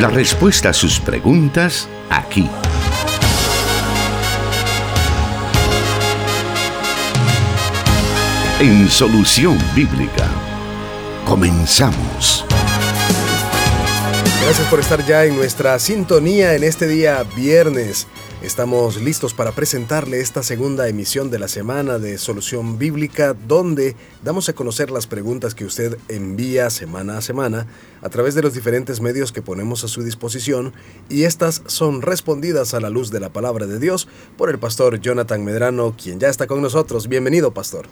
La respuesta a sus preguntas aquí. En Solución Bíblica. Comenzamos. Gracias por estar ya en nuestra sintonía en este día viernes. Estamos listos para presentarle esta segunda emisión de la semana de Solución Bíblica, donde damos a conocer las preguntas que usted envía semana a semana a través de los diferentes medios que ponemos a su disposición y estas son respondidas a la luz de la palabra de Dios por el pastor Jonathan Medrano, quien ya está con nosotros. Bienvenido, pastor.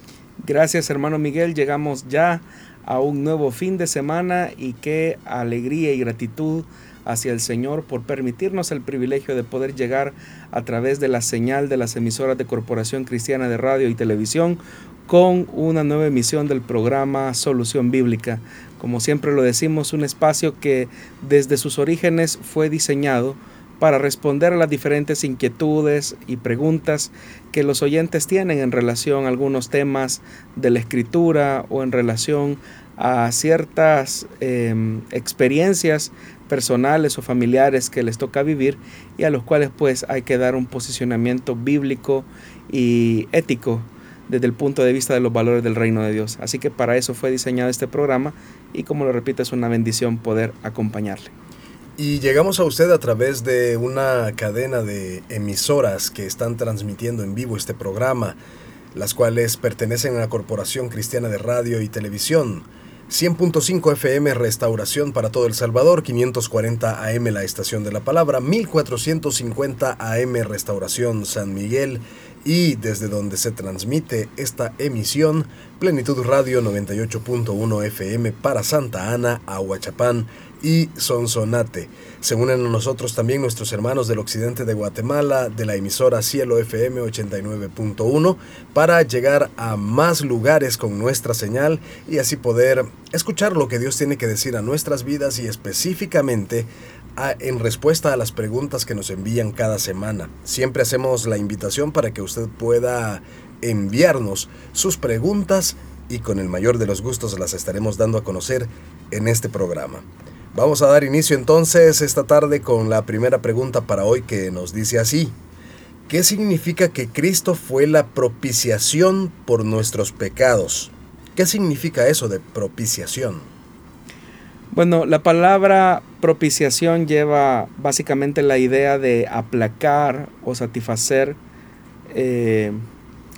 Gracias, hermano Miguel. Llegamos ya a un nuevo fin de semana y qué alegría y gratitud hacia el Señor por permitirnos el privilegio de poder llegar a través de la señal de las emisoras de Corporación Cristiana de Radio y Televisión con una nueva emisión del programa Solución Bíblica. Como siempre lo decimos, un espacio que desde sus orígenes fue diseñado para responder a las diferentes inquietudes y preguntas que los oyentes tienen en relación a algunos temas de la escritura o en relación a ciertas em, experiencias personales o familiares que les toca vivir y a los cuales pues hay que dar un posicionamiento bíblico y ético desde el punto de vista de los valores del reino de Dios. Así que para eso fue diseñado este programa y como lo repito es una bendición poder acompañarle. Y llegamos a usted a través de una cadena de emisoras que están transmitiendo en vivo este programa, las cuales pertenecen a la Corporación Cristiana de Radio y Televisión. 100.5 FM Restauración para todo El Salvador, 540 AM La Estación de la Palabra, 1450 AM Restauración San Miguel y desde donde se transmite esta emisión, Plenitud Radio 98.1 FM para Santa Ana, Aguachapán y Sonsonate. Se unen a nosotros también nuestros hermanos del occidente de Guatemala, de la emisora Cielo FM 89.1, para llegar a más lugares con nuestra señal y así poder escuchar lo que Dios tiene que decir a nuestras vidas y específicamente en respuesta a las preguntas que nos envían cada semana. Siempre hacemos la invitación para que usted pueda enviarnos sus preguntas y con el mayor de los gustos las estaremos dando a conocer en este programa. Vamos a dar inicio entonces esta tarde con la primera pregunta para hoy que nos dice así. ¿Qué significa que Cristo fue la propiciación por nuestros pecados? ¿Qué significa eso de propiciación? Bueno, la palabra propiciación lleva básicamente la idea de aplacar o satisfacer eh,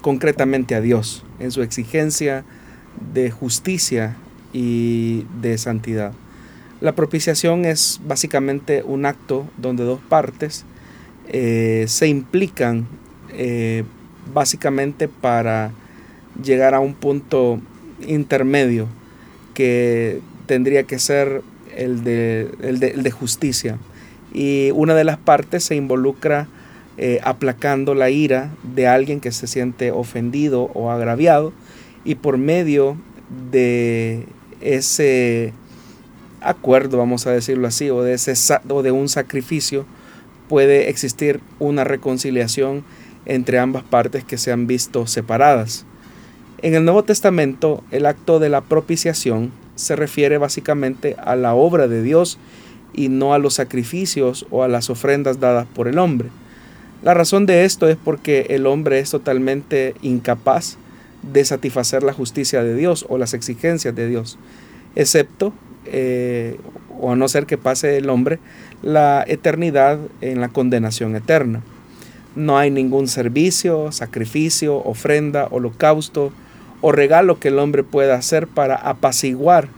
concretamente a Dios en su exigencia de justicia y de santidad. La propiciación es básicamente un acto donde dos partes eh, se implican eh, básicamente para llegar a un punto intermedio que tendría que ser el de, el de, justicia. Y una de las partes se involucra eh, aplacando la ira de alguien que se siente ofendido o agraviado y por medio de ese acuerdo, vamos a decirlo así, o de, ese, o de un sacrificio, puede existir una reconciliación entre ambas partes que se han visto separadas. En el Nuevo Testamento, el acto de la propiciación se refiere básicamente a la obra de Dios y no a los sacrificios o a las ofrendas dadas por el hombre. La razón de esto es porque el hombre es totalmente incapaz de satisfacer la justicia de Dios o las exigencias de Dios, excepto eh, o a no ser que pase el hombre, la eternidad en la condenación eterna. No hay ningún servicio, sacrificio, ofrenda, holocausto o regalo que el hombre pueda hacer para apaciguar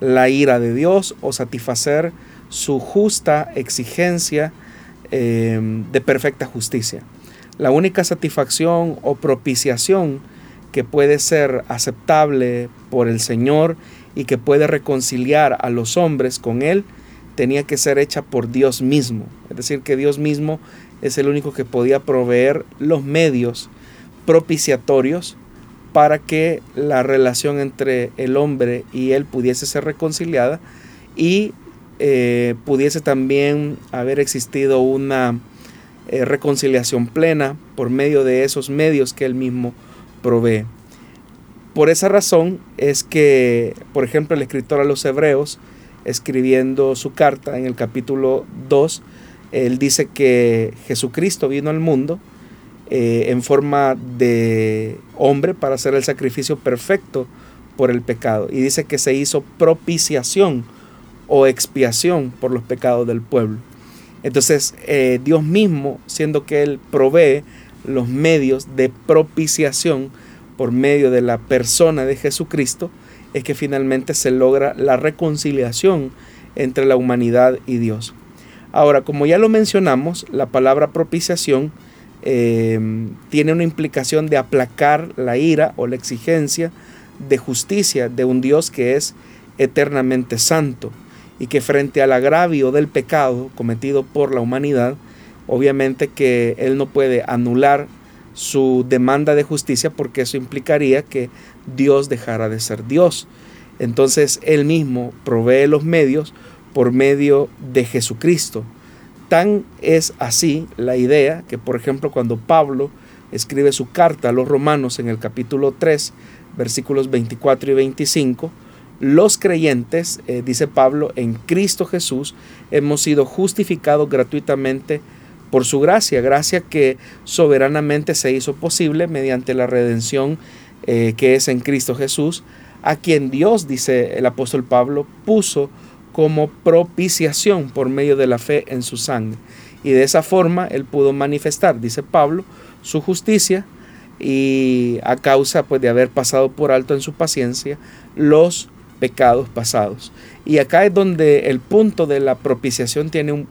la ira de Dios o satisfacer su justa exigencia eh, de perfecta justicia. La única satisfacción o propiciación que puede ser aceptable por el Señor y que puede reconciliar a los hombres con Él, tenía que ser hecha por Dios mismo. Es decir, que Dios mismo es el único que podía proveer los medios propiciatorios para que la relación entre el hombre y él pudiese ser reconciliada y eh, pudiese también haber existido una eh, reconciliación plena por medio de esos medios que él mismo provee. Por esa razón es que, por ejemplo, el escritor a los hebreos escribiendo su carta en el capítulo 2, él dice que Jesucristo vino al mundo eh, en forma de hombre para hacer el sacrificio perfecto por el pecado. Y dice que se hizo propiciación o expiación por los pecados del pueblo. Entonces eh, Dios mismo, siendo que Él provee los medios de propiciación por medio de la persona de Jesucristo, es que finalmente se logra la reconciliación entre la humanidad y Dios. Ahora, como ya lo mencionamos, la palabra propiciación em, tiene una implicación de aplacar la ira o la exigencia de justicia de un Dios que es eternamente santo y que frente al agravio del pecado cometido por la humanidad, obviamente que Él no puede anular su demanda de justicia porque eso implicaría que Dios dejara de ser Dios. Entonces Él mismo provee los medios por medio de Jesucristo. Tan es así la idea que, por ejemplo, cuando Pablo escribe su carta a los romanos en el capítulo 3, versículos 24 y 25, los creyentes, eh, dice Pablo, en Cristo Jesús hemos sido justificados gratuitamente por su gracia, gracia que soberanamente se hizo posible mediante la redención eh, que es en Cristo Jesús, a quien Dios, dice el apóstol Pablo, puso como propiciación por medio de la fe en su sangre. Y de esa forma él pudo manifestar, dice Pablo, su justicia y a causa pues, de haber pasado por alto en su paciencia los pecados pasados. Y acá es donde el punto de la propiciación tiene un,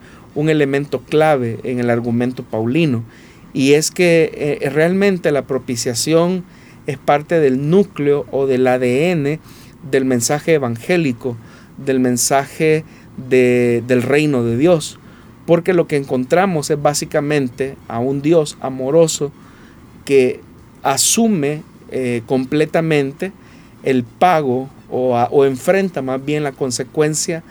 elemento clave en el argumento paulino. Y es que eh, realmente la propiciación es parte del núcleo o del ADN del mensaje evangélico del mensaje del reino de Dios. Porque lo que encontramos es básicamente a un Dios amoroso que asume eh, completamente el pago o enfrenta más bien la consecuencia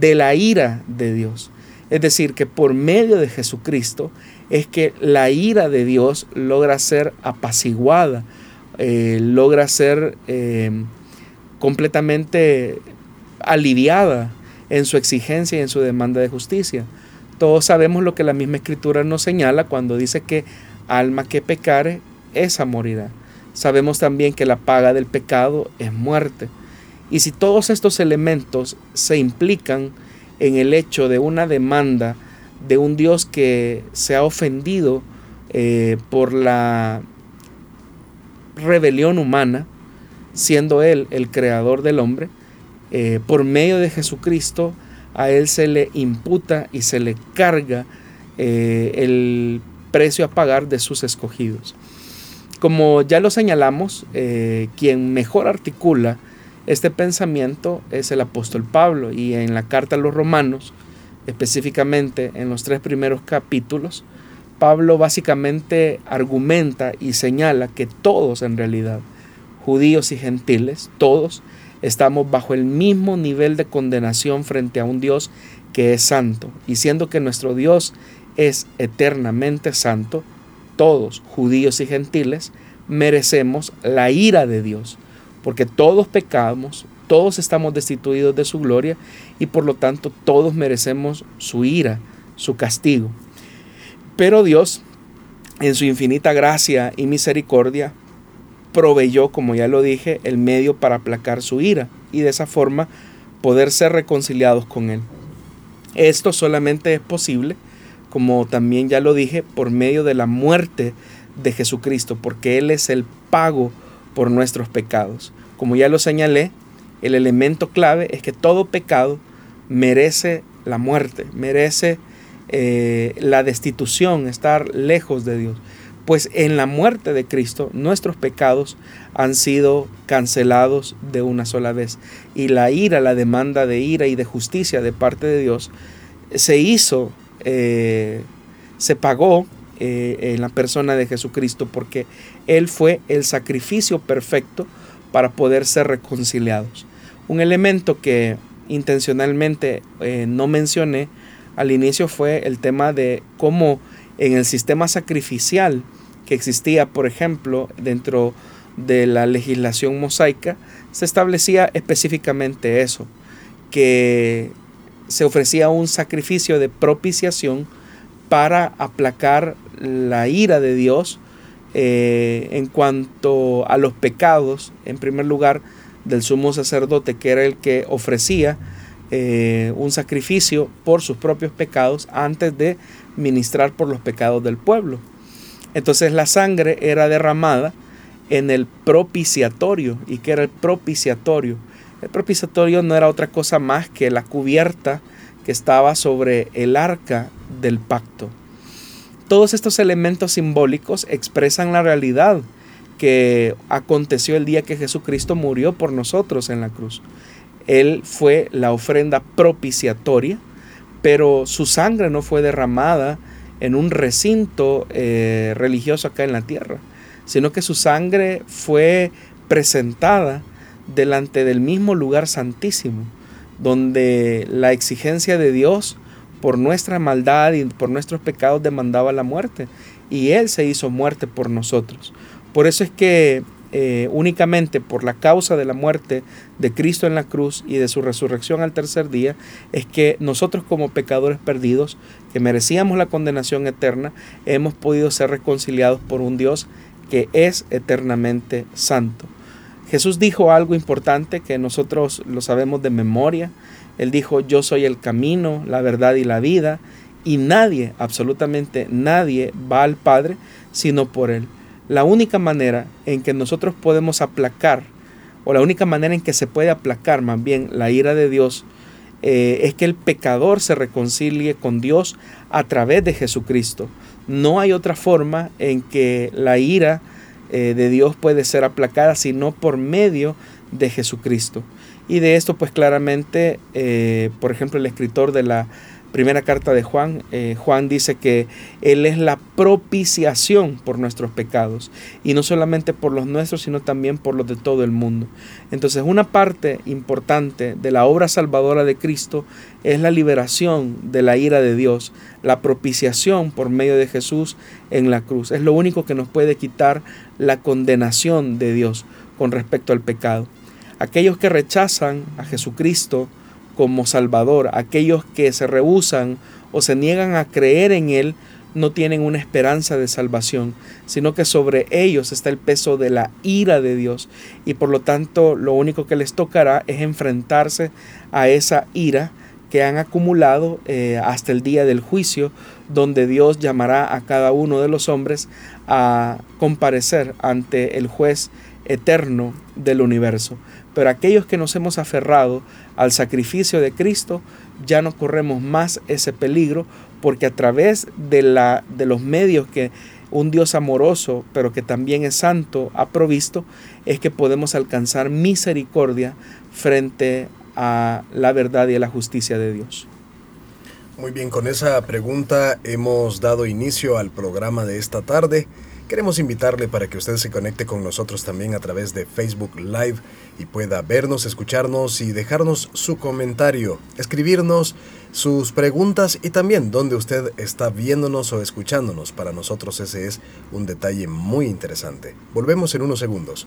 de la ira de Dios. Es decir, que por medio de Jesucristo es que la ira de Dios logra ser apaciguada, eh, logra ser eh, completamente aliviada en su exigencia y en su demanda de justicia. Todos sabemos lo que la misma escritura nos señala cuando dice que alma que pecare, esa morirá. Sabemos también que la paga del pecado es muerte. Y si todos estos elementos se implican en el hecho de una demanda de un Dios que se ha ofendido eh, por la rebelión humana, siendo Él el creador del hombre, eh, por medio de Jesucristo, a Él se le imputa y se le carga eh, el precio a pagar de sus escogidos. Como ya lo señalamos, quien mejor articula este pensamiento es el apóstol Pablo y en la carta a los romanos, específicamente en los tres primeros capítulos, Pablo básicamente argumenta y señala que todos en realidad, judíos y gentiles, todos estamos bajo el mismo nivel de condenación frente a un Dios que es santo. Y siendo que nuestro Dios es eternamente santo, todos, judíos y gentiles, merecemos la ira de Dios, porque todos pecamos, todos estamos destituidos de su gloria y por lo tanto todos merecemos su ira, su castigo. Pero Dios, en su infinita gracia y misericordia, proveyó, como ya lo dije, el medio para aplacar su ira y de esa forma poder ser reconciliados con Él. Esto solamente es posible, como también ya lo dije, por medio de la muerte de Jesucristo, porque Él es el pago por nuestros pecados. Como ya lo señalé, el elemento clave es que todo pecado merece la muerte, merece eh, la destitución, estar lejos de Dios pues en la muerte de Cristo nuestros pecados han sido cancelados de una sola vez. Y la ira, la demanda de ira y de justicia de parte de Dios se hizo, eh, se pagó eh, en la persona de Jesucristo porque Él fue el sacrificio perfecto para poder ser reconciliados. Un elemento que intencionalmente eh, no mencioné al inicio fue el tema de cómo en el sistema sacrificial que existía, por ejemplo, dentro de la legislación mosaica, se establecía específicamente eso, que se ofrecía un sacrificio de propiciación para aplacar la ira de Dios eh, en cuanto a los pecados, en primer lugar, del sumo sacerdote, que era el que ofrecía eh, un sacrificio por sus propios pecados antes de ministrar por los pecados del pueblo. Entonces la sangre era derramada en el propiciatorio. ¿Y que era el propiciatorio? El propiciatorio no era otra cosa más que la cubierta que estaba sobre el arca del pacto. Todos estos elementos simbólicos expresan la realidad que aconteció el día que Jesucristo murió por nosotros en la cruz. Él fue la ofrenda propiciatoria, pero su sangre no fue derramada en un recinto eh, religioso acá en la tierra, sino que su sangre fue presentada delante del mismo lugar santísimo, donde la exigencia de Dios por nuestra maldad y por nuestros pecados demandaba la muerte, y Él se hizo muerte por nosotros. Por eso es que eh, únicamente por la causa de la muerte de Cristo en la cruz y de su resurrección al tercer día, es que nosotros como pecadores perdidos, que merecíamos la condenación eterna, hemos podido ser reconciliados por un Dios que es eternamente santo. Jesús dijo algo importante que nosotros lo sabemos de memoria. Él dijo, yo soy el camino, la verdad y la vida, y nadie, absolutamente nadie, va al Padre sino por Él. La única manera en que nosotros podemos aplacar, o la única manera en que se puede aplacar más bien la ira de Dios, eh, es que el pecador se reconcilie con Dios a través de Jesucristo. No hay otra forma en que la ira eh, de Dios puede ser aplacada sino por medio de Jesucristo. Y de esto pues claramente, eh, por ejemplo, el escritor de la primera carta de Juan, eh, Juan dice que Él es la propiciación por nuestros pecados, y no solamente por los nuestros, sino también por los de todo el mundo. Entonces, una parte importante de la obra salvadora de Cristo es la liberación de la ira de Dios, la propiciación por medio de Jesús en la cruz. Es lo único que nos puede quitar la condenación de Dios con respecto al pecado. Aquellos que rechazan a Jesucristo, como Salvador. Aquellos que se rehusan o se niegan a creer en Él no tienen una esperanza de salvación, sino que sobre ellos está el peso de la ira de Dios y por lo tanto lo único que les tocará es enfrentarse a esa ira que han acumulado eh, hasta el día del juicio, donde Dios llamará a cada uno de los hombres a comparecer ante el juez eterno del universo. Pero aquellos que nos hemos aferrado al sacrificio de Cristo, ya no corremos más ese peligro, porque a través de, la, de los medios que un Dios amoroso, pero que también es santo, ha provisto, es que podemos alcanzar misericordia frente a la verdad y a la justicia de Dios. Muy bien, con esa pregunta hemos dado inicio al programa de esta tarde. Queremos invitarle para que usted se conecte con nosotros también a través de Facebook Live y pueda vernos, escucharnos y dejarnos su comentario, escribirnos sus preguntas y también dónde usted está viéndonos o escuchándonos. Para nosotros ese es un detalle muy interesante. Volvemos en unos segundos.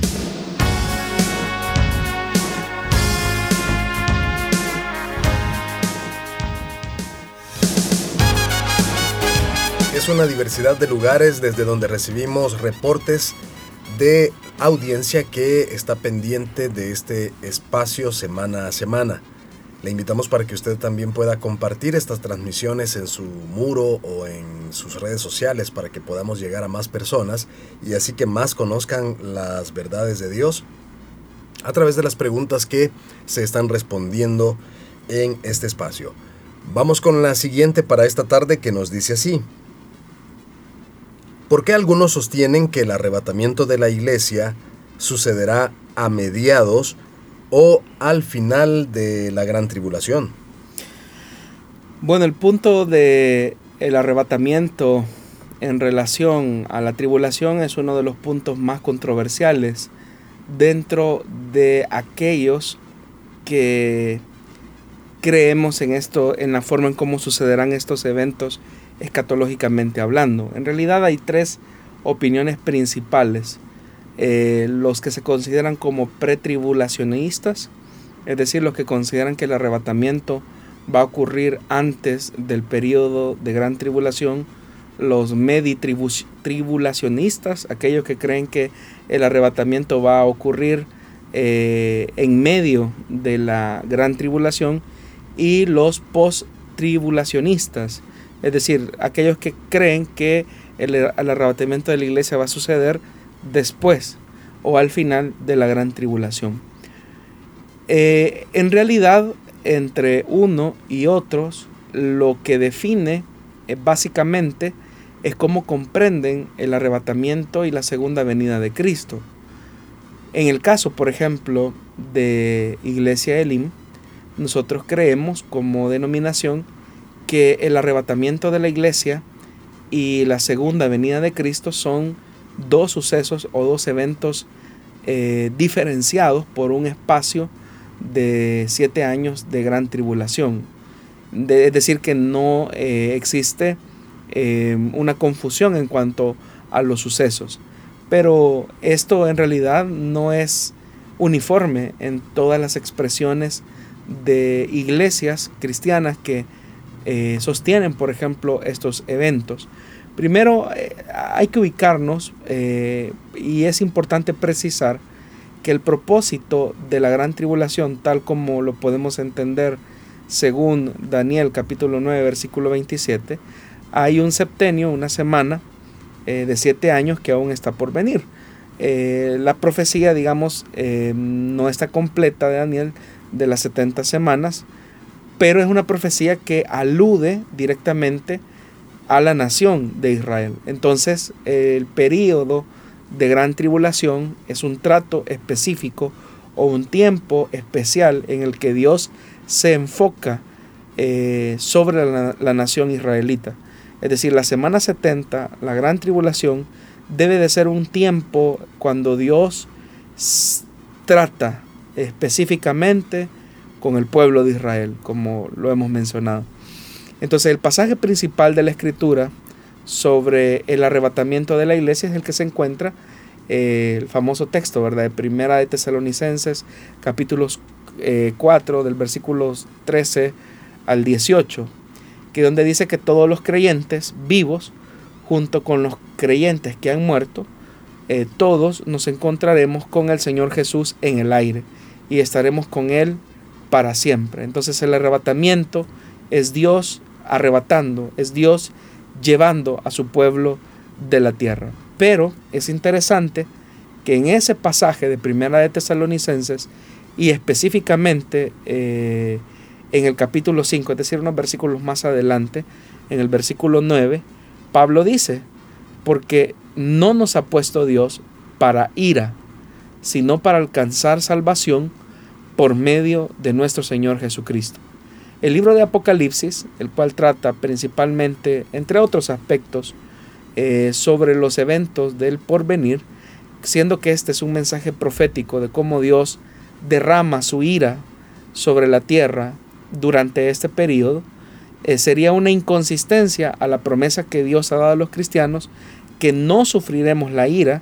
Es una diversidad de lugares desde donde recibimos reportes de audiencia que está pendiente de este espacio semana a semana. Le invitamos para que usted también pueda compartir estas transmisiones en su muro o en sus redes sociales para que podamos llegar a más personas y así que más conozcan las verdades de Dios a través de las preguntas que se están respondiendo en este espacio. Vamos con la siguiente para esta tarde que nos dice así. ¿Por qué algunos sostienen que el arrebatamiento de la iglesia sucederá a mediados o al final de la gran tribulación? Bueno, el punto de el arrebatamiento en relación a la tribulación es uno de los puntos más controversiales dentro de aquellos que creemos en esto, en la forma en cómo sucederán estos eventos escatológicamente hablando. En realidad hay tres opiniones principales. Eh, los que se consideran como pretribulacionistas, es decir, los que consideran que el arrebatamiento va a ocurrir antes del periodo de gran tribulación, los meditribulacionistas, aquellos que creen que el arrebatamiento va a ocurrir eh, en medio de la gran tribulación, y los post-tribulacionistas, es decir, aquellos que creen que el, arrebatamiento de la iglesia va a suceder después o al final de la gran tribulación. Eh, en realidad, entre uno y otros, lo que define eh, básicamente es cómo comprenden el arrebatamiento y la segunda venida de Cristo. En el caso, por ejemplo, de Iglesia Elim, nosotros creemos como denominación que el arrebatamiento de la iglesia y la segunda venida de Cristo son dos sucesos o dos eventos eh, diferenciados por un espacio de siete años de gran tribulación. es decir, que no eh, existe eh, una confusión en cuanto a los sucesos. Pero esto en realidad no es uniforme en todas las expresiones de iglesias cristianas que eh, sostienen, por ejemplo, estos eventos. Primero, eh, hay que ubicarnos eh, y es importante precisar que el propósito de la gran tribulación, tal como lo podemos entender según Daniel capítulo 9, versículo 27, hay un septenio, una semana de siete años que aún está por venir. la profecía, digamos, no está completa de Daniel, de las 70 semanas, pero es una profecía que alude directamente a la nación de Israel. Entonces, el periodo de gran tribulación es un trato específico o un tiempo especial en el que Dios se enfoca eh, sobre la, la, nación israelita. Es decir, la semana 70, la gran tribulación, debe de ser un tiempo cuando Dios trata específicamente con el pueblo de Israel, como lo hemos mencionado. Entonces el pasaje principal de la escritura sobre el arrebatamiento de la iglesia es el que se encuentra eh, el famoso texto, ¿verdad? De Primera de Tesalonicenses, capítulos 4, eh, del versículos 13 al 18, que donde dice que todos los creyentes vivos, junto con los creyentes que han muerto, eh, todos nos encontraremos con el Señor Jesús en el aire y estaremos con Él para siempre. Entonces el arrebatamiento es Dios arrebatando, es Dios llevando a su pueblo de la tierra. Pero es interesante que en ese pasaje de Primera de Tesalonicenses y específicamente eh, en el capítulo 5, es decir, unos versículos más adelante, en el versículo 9, Pablo dice, porque no nos ha puesto Dios para ira, sino para alcanzar salvación por medio de nuestro Señor Jesucristo. El libro de Apocalipsis, el cual trata principalmente, entre otros aspectos, eh, sobre los eventos del porvenir, siendo que este es un mensaje profético de cómo Dios derrama su ira sobre la tierra durante este periodo, eh, sería una inconsistencia a la promesa que Dios ha dado a los cristianos que no sufriremos la ira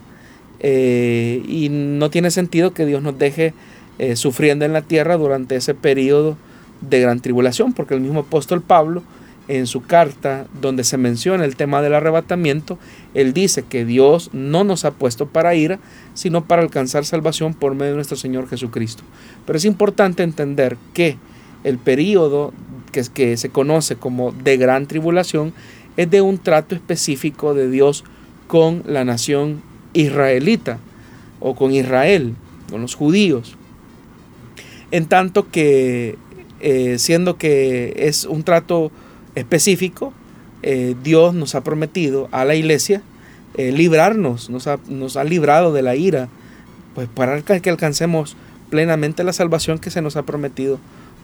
eh, y no tiene sentido que Dios nos deje eh, sufriendo en la tierra durante ese periodo de gran tribulación, porque el mismo apóstol Pablo en su carta donde se menciona el tema del arrebatamiento, él dice que Dios no nos ha puesto para ira, sino para alcanzar salvación por medio de nuestro Señor Jesucristo. Pero es importante entender que el periodo que, que se conoce como de gran tribulación es de un trato específico de Dios con la nación israelita o con Israel, con los judíos. En tanto que, eh, siendo que es un trato específico, eh, Dios nos ha prometido a la iglesia eh, librarnos, nos ha, nos ha librado de la ira, pues para que alcancemos plenamente la salvación que se nos ha prometido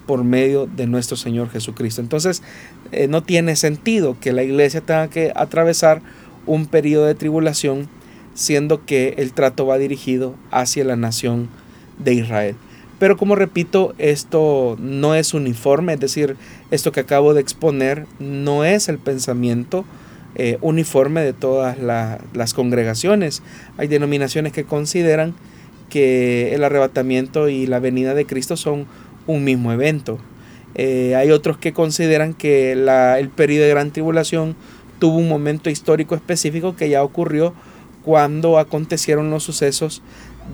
por medio de nuestro Señor Jesucristo. Entonces, no tiene sentido que la iglesia tenga que atravesar un periodo de tribulación, siendo que el trato va dirigido hacia la nación de Israel. Pero como repito, esto no es uniforme, es decir, esto que acabo de exponer no es el pensamiento eh, uniforme de todas las congregaciones. Hay denominaciones que consideran que el arrebatamiento y la venida de Cristo son un mismo evento. Eh, hay otros que consideran que el periodo de gran tribulación tuvo un momento histórico específico que ya ocurrió cuando acontecieron los sucesos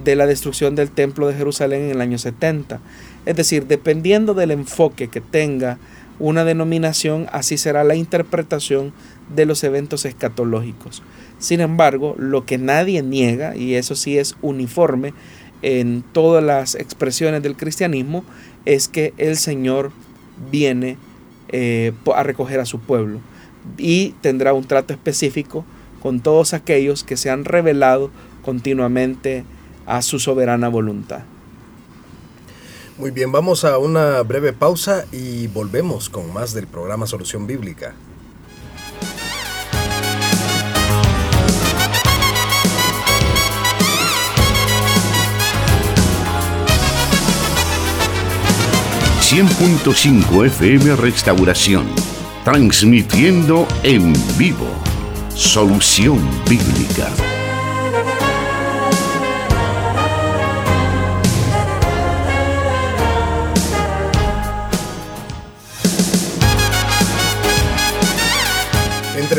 de la destrucción del templo de Jerusalén en el año 70. Es decir, dependiendo del enfoque que tenga una denominación, así será la interpretación de los eventos escatológicos. Sin embargo, lo que nadie niega, y eso sí es uniforme en todas las expresiones del cristianismo, es que el Señor viene eh, a recoger a su pueblo y tendrá un trato específico con todos aquellos que se han revelado continuamente a su soberana voluntad. Muy bien, vamos a una breve pausa y volvemos con más del programa Solución Bíblica. ...100.5 FM Restauración... ...transmitiendo en vivo... ...Solución Bíblica...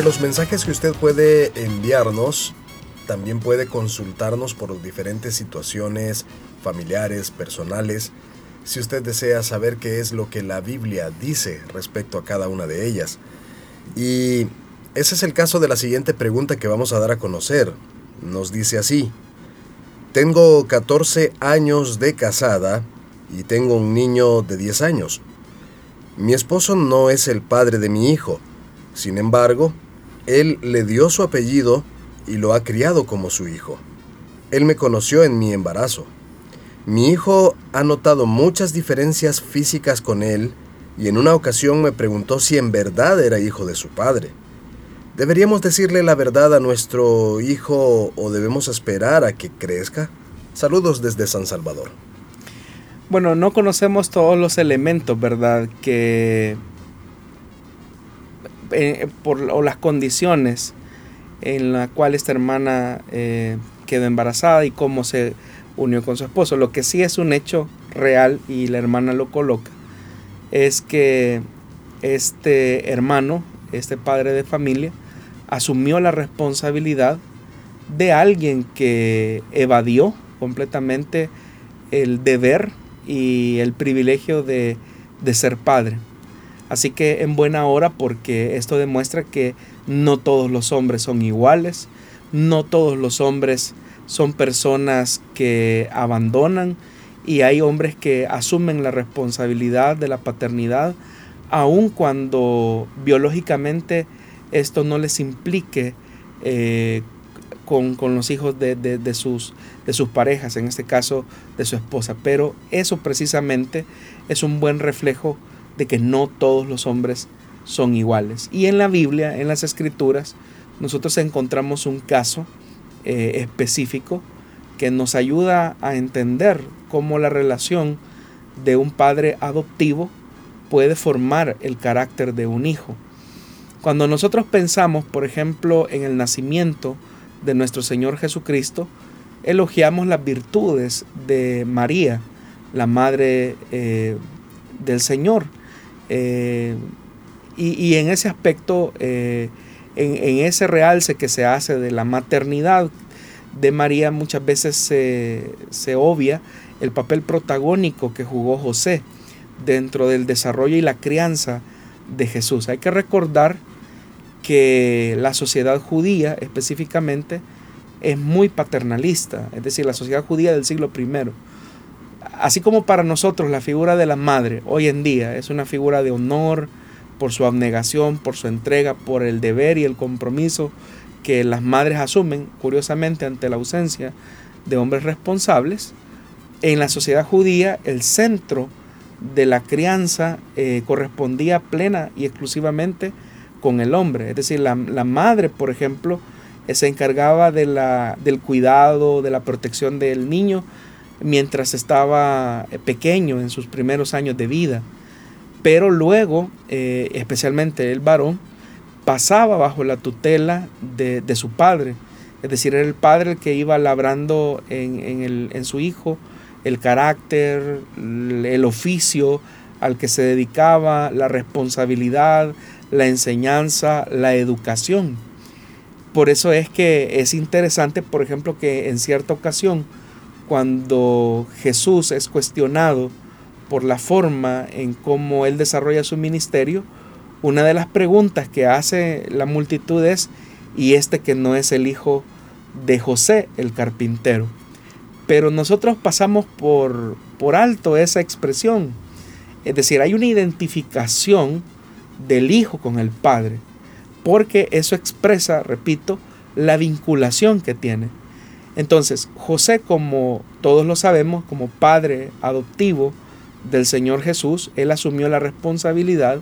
Los mensajes que usted puede enviarnos, también puede consultarnos por diferentes situaciones familiares, personales, si usted desea saber qué es lo que la Biblia dice respecto a cada una de ellas. Y ese es el caso de la siguiente pregunta que vamos a dar a conocer. Nos dice así, tengo 14 años de casada y tengo un niño de 10 años. Mi esposo no es el padre de mi hijo, sin embargo, él le dio su apellido y lo ha criado como su hijo. Él me conoció en mi embarazo. Mi hijo ha notado muchas diferencias físicas con él y en una ocasión me preguntó si en verdad era hijo de su padre. ¿Deberíamos decirle la verdad a nuestro hijo o debemos esperar a que crezca? Saludos desde San Salvador. Bueno, no conocemos todos los elementos, ¿verdad? Que eh, por, o las condiciones en las cuales esta hermana eh, quedó embarazada y cómo se unió con su esposo. Lo que sí es un hecho real y la hermana lo coloca es que este hermano, este padre de familia, asumió la responsabilidad de alguien que evadió completamente el deber y el privilegio de, de ser padre. Así que en buena hora porque esto demuestra que no todos los hombres son iguales, no todos los hombres son personas que abandonan y hay hombres que asumen la responsabilidad de la paternidad aun cuando biológicamente esto no les implique eh, con, los hijos de, sus, de sus parejas, en este caso de su esposa. Pero eso precisamente es un buen reflejo de que no todos los hombres son iguales. Y en la Biblia, en las Escrituras, nosotros encontramos un caso eh, específico que nos ayuda a entender cómo la relación de un padre adoptivo puede formar el carácter de un hijo. Cuando nosotros pensamos, por ejemplo, en el nacimiento de nuestro Señor Jesucristo, elogiamos las virtudes de María, la madre eh, del Señor. Eh, y, en ese aspecto, eh, en, ese realce que se hace de la maternidad de María, muchas veces se, se obvia el papel protagónico que jugó José dentro del desarrollo y la crianza de Jesús. Hay que recordar que la sociedad judía específicamente es muy paternalista, es decir, la sociedad judía del siglo I Así como para nosotros la figura de la madre hoy en día es una figura de honor por su abnegación, por su entrega, por el deber y el compromiso que las madres asumen, curiosamente, ante la ausencia de hombres responsables, en la sociedad judía el centro de la crianza eh, correspondía plena y exclusivamente con el hombre. Es decir, la, madre, por ejemplo, eh, se encargaba de la, del cuidado, de la protección del niño mientras estaba eh, pequeño en sus primeros años de vida. Pero luego, especialmente el varón, pasaba bajo la tutela de, su padre. Es decir, era el padre el que iba labrando en su hijo el carácter, el oficio al que se dedicaba, la responsabilidad, la enseñanza, la educación. Por eso es que es interesante, por ejemplo, que en cierta ocasión, cuando Jesús es cuestionado por la forma en cómo él desarrolla su ministerio, una de las preguntas que hace la multitud es, ¿y este que no es el hijo de José, el carpintero? pero nosotros pasamos por, por alto esa expresión. Es decir, hay una identificación del hijo con el padre, porque eso expresa, repito, la vinculación que tiene. Entonces, José, como todos lo sabemos, como padre adoptivo del Señor Jesús, él asumió la responsabilidad,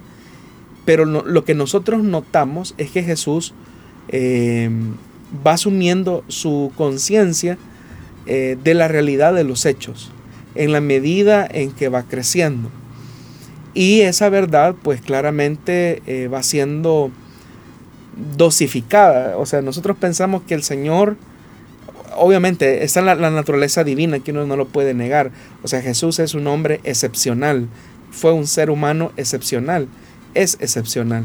pero lo que nosotros notamos es que Jesús eh, va asumiendo su conciencia eh, de la realidad de los hechos, en la medida en que va creciendo. Y esa verdad pues claramente eh, va siendo dosificada. O sea, nosotros pensamos que el Señor, obviamente, está en la, naturaleza divina, que uno no lo puede negar. O sea, Jesús es un hombre excepcional, fue un ser humano excepcional, es excepcional.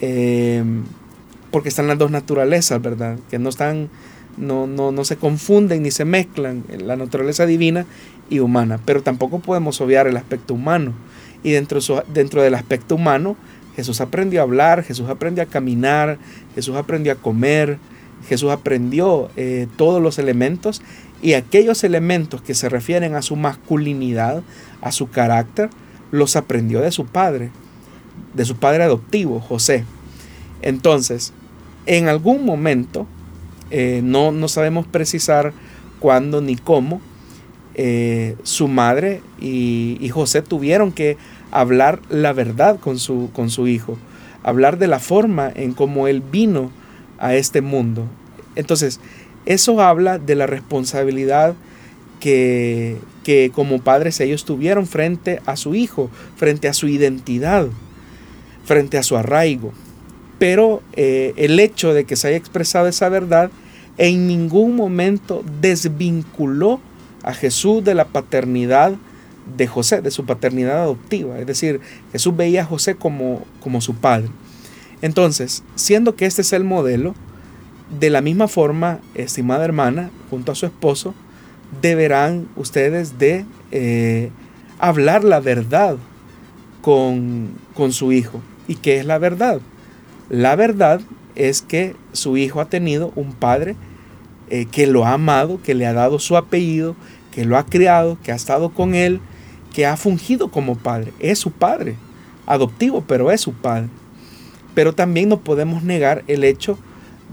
Eh, porque están las dos naturalezas, ¿verdad? Que no están no, no, no se confunden ni se mezclan la naturaleza divina y humana, pero tampoco podemos obviar el aspecto humano. Y dentro, dentro del aspecto humano, Jesús aprendió a hablar, Jesús aprendió a caminar, Jesús aprendió a comer, Jesús aprendió eh, todos los elementos y aquellos elementos que se refieren a su masculinidad, a su carácter, los aprendió de su padre, de su padre adoptivo, José. Entonces, en algún momento, eh, no, no, sabemos precisar cuándo ni cómo. Eh, su madre y, José tuvieron que hablar la verdad con su, con su hijo, hablar de la forma en cómo él vino a este mundo. Entonces, eso habla de la responsabilidad que, que como padres ellos tuvieron frente a su hijo, frente a su identidad, frente a su arraigo. Pero eh, el hecho de que se haya expresado esa verdad en ningún momento desvinculó a Jesús de la paternidad de José, de su paternidad adoptiva. Es decir, Jesús veía a José como, como su padre. Entonces, siendo que este es el modelo, de la misma forma, estimada hermana, junto a su esposo, deberán ustedes de eh, hablar la verdad con, con su hijo. ¿Y qué es la verdad? La verdad es que su hijo ha tenido un padre eh, que lo ha amado, que le ha dado su apellido, que lo ha criado, que ha estado con él, que ha fungido como padre. Es su padre, adoptivo, pero es su padre. Pero también no podemos negar el hecho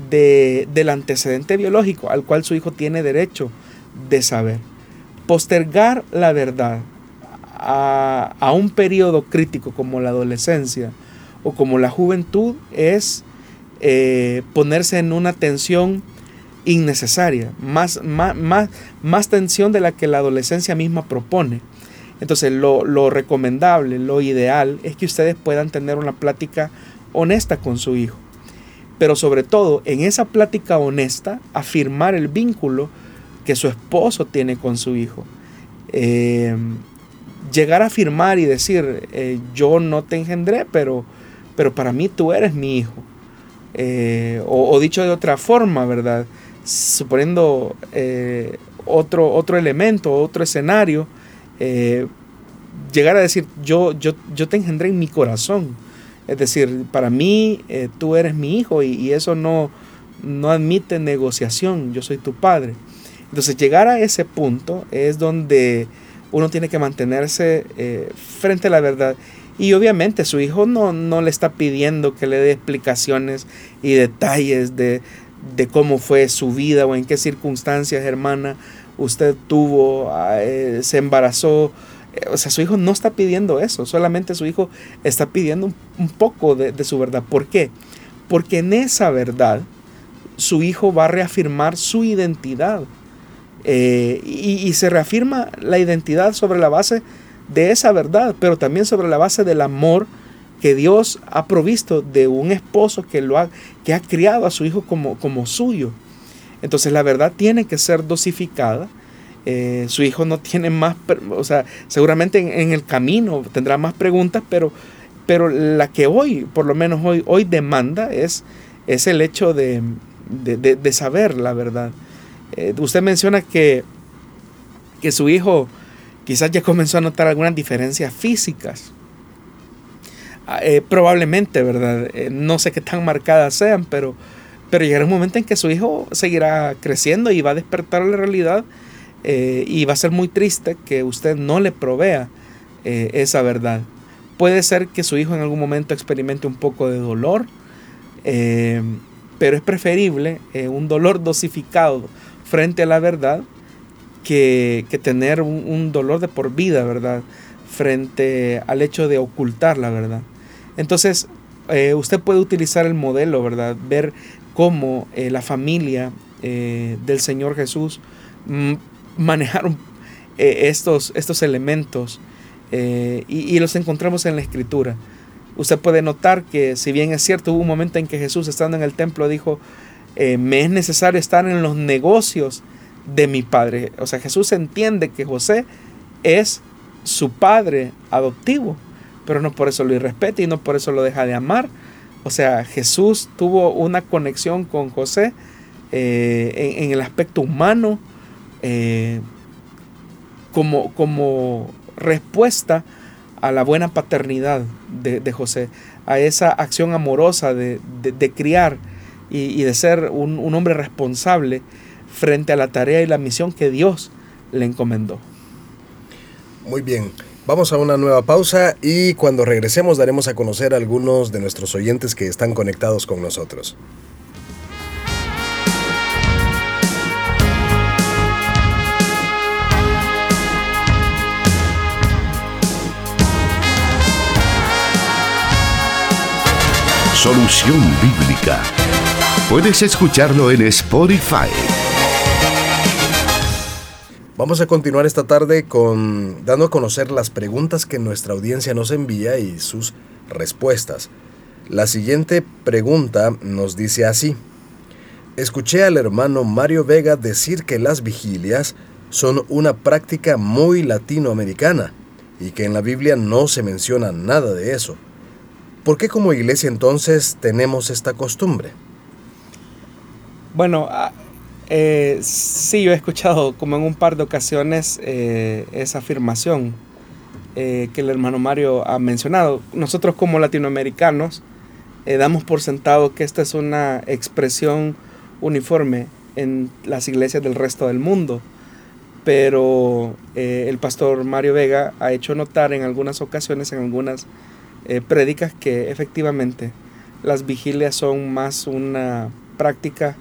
de, del antecedente biológico al cual su hijo tiene derecho de saber. Postergar la verdad a, un periodo crítico como la adolescencia o como la juventud es eh, ponerse en una tensión innecesaria, más, más, más, tensión de la que la adolescencia misma propone. Entonces lo, lo, recomendable, lo ideal es que ustedes puedan tener una plática honesta con su hijo. Pero sobre todo en esa plática honesta, afirmar el vínculo que su esposo tiene con su hijo. Eh, llegar a afirmar y decir, eh, yo no te engendré, pero, pero para mí tú eres mi hijo. Eh, o, dicho de otra forma, ¿verdad? Suponiendo otro, otro elemento, otro escenario, llegar a decir, yo, yo, yo te engendré en mi corazón. Es decir, para mí tú eres mi hijo y, eso no, no admite negociación, yo soy tu padre. Entonces llegar a ese punto es donde uno tiene que mantenerse frente a la verdad y obviamente su hijo no, no le está pidiendo que le dé explicaciones y detalles de, cómo fue su vida o en qué circunstancias, hermana, usted tuvo, eh, se embarazó. O sea, su hijo no está pidiendo eso, solamente su hijo está pidiendo un, poco de, su verdad. ¿Por qué? Porque en esa verdad su hijo va a reafirmar su identidad. Eh, y, se reafirma la identidad sobre la base de esa verdad, pero también sobre la base del amor que Dios ha provisto de un esposo que, lo ha, que ha criado a su hijo como, como suyo. Entonces la verdad tiene que ser dosificada. Eh, su hijo no tiene más, o sea, seguramente en, el camino tendrá más preguntas, pero, pero la que hoy, por lo menos hoy, hoy demanda es, es el hecho de, saber la verdad. Eh, usted menciona que, que su hijo quizás ya comenzó a notar algunas diferencias físicas. Ah, eh, probablemente, ¿verdad? no sé qué tan marcadas sean, pero pero llegará un momento en que su hijo seguirá creciendo y va a despertar la realidad eh, y va a ser muy triste que usted no le provea eh, esa verdad. Puede ser que su hijo en algún momento experimente un poco de dolor, eh, pero es preferible un dolor dosificado frente a la verdad que, tener un, un, dolor de por vida, ¿verdad? Frente al hecho de ocultar la verdad. Entonces, usted puede utilizar el modelo, ¿verdad? Ver cómo eh, la familia eh, del Señor Jesús mm, manejaron eh, estos, estos elementos y, los encontramos en la escritura. Usted puede notar que si bien es cierto, hubo un momento en que Jesús estando en el templo dijo, me es necesario estar en los negocios de mi padre. O sea, Jesús entiende que José es su padre adoptivo, pero no por eso lo irrespeta y no por eso lo deja de amar, o sea, Jesús tuvo una conexión con José eh, en, el aspecto humano eh, como, como, respuesta a la buena paternidad de, José, a esa acción amorosa de, criar y, de ser un, un hombre responsable frente a la tarea y la misión que Dios le encomendó. Muy bien. Vamos a una nueva pausa y cuando regresemos daremos a conocer a algunos de nuestros oyentes que están conectados con nosotros. Solución Bíblica. Puedes escucharlo en Spotify. Vamos a continuar esta tarde con dando a conocer las preguntas que nuestra audiencia nos envía y sus respuestas. La siguiente pregunta nos dice así. Escuché al hermano Mario Vega decir que las vigilias son una práctica muy latinoamericana y que en la Biblia no se menciona nada de eso. ¿Por qué como iglesia entonces tenemos esta costumbre? Bueno, eh, sí, yo he escuchado como en un par de ocasiones eh, esa afirmación eh, que el hermano Mario ha mencionado. Nosotros como latinoamericanos eh, damos por sentado que esta es una expresión uniforme en las iglesias del resto del mundo, pero el pastor Mario Vega ha hecho notar en algunas ocasiones, en algunas prédicas, que efectivamente las vigilias son más una práctica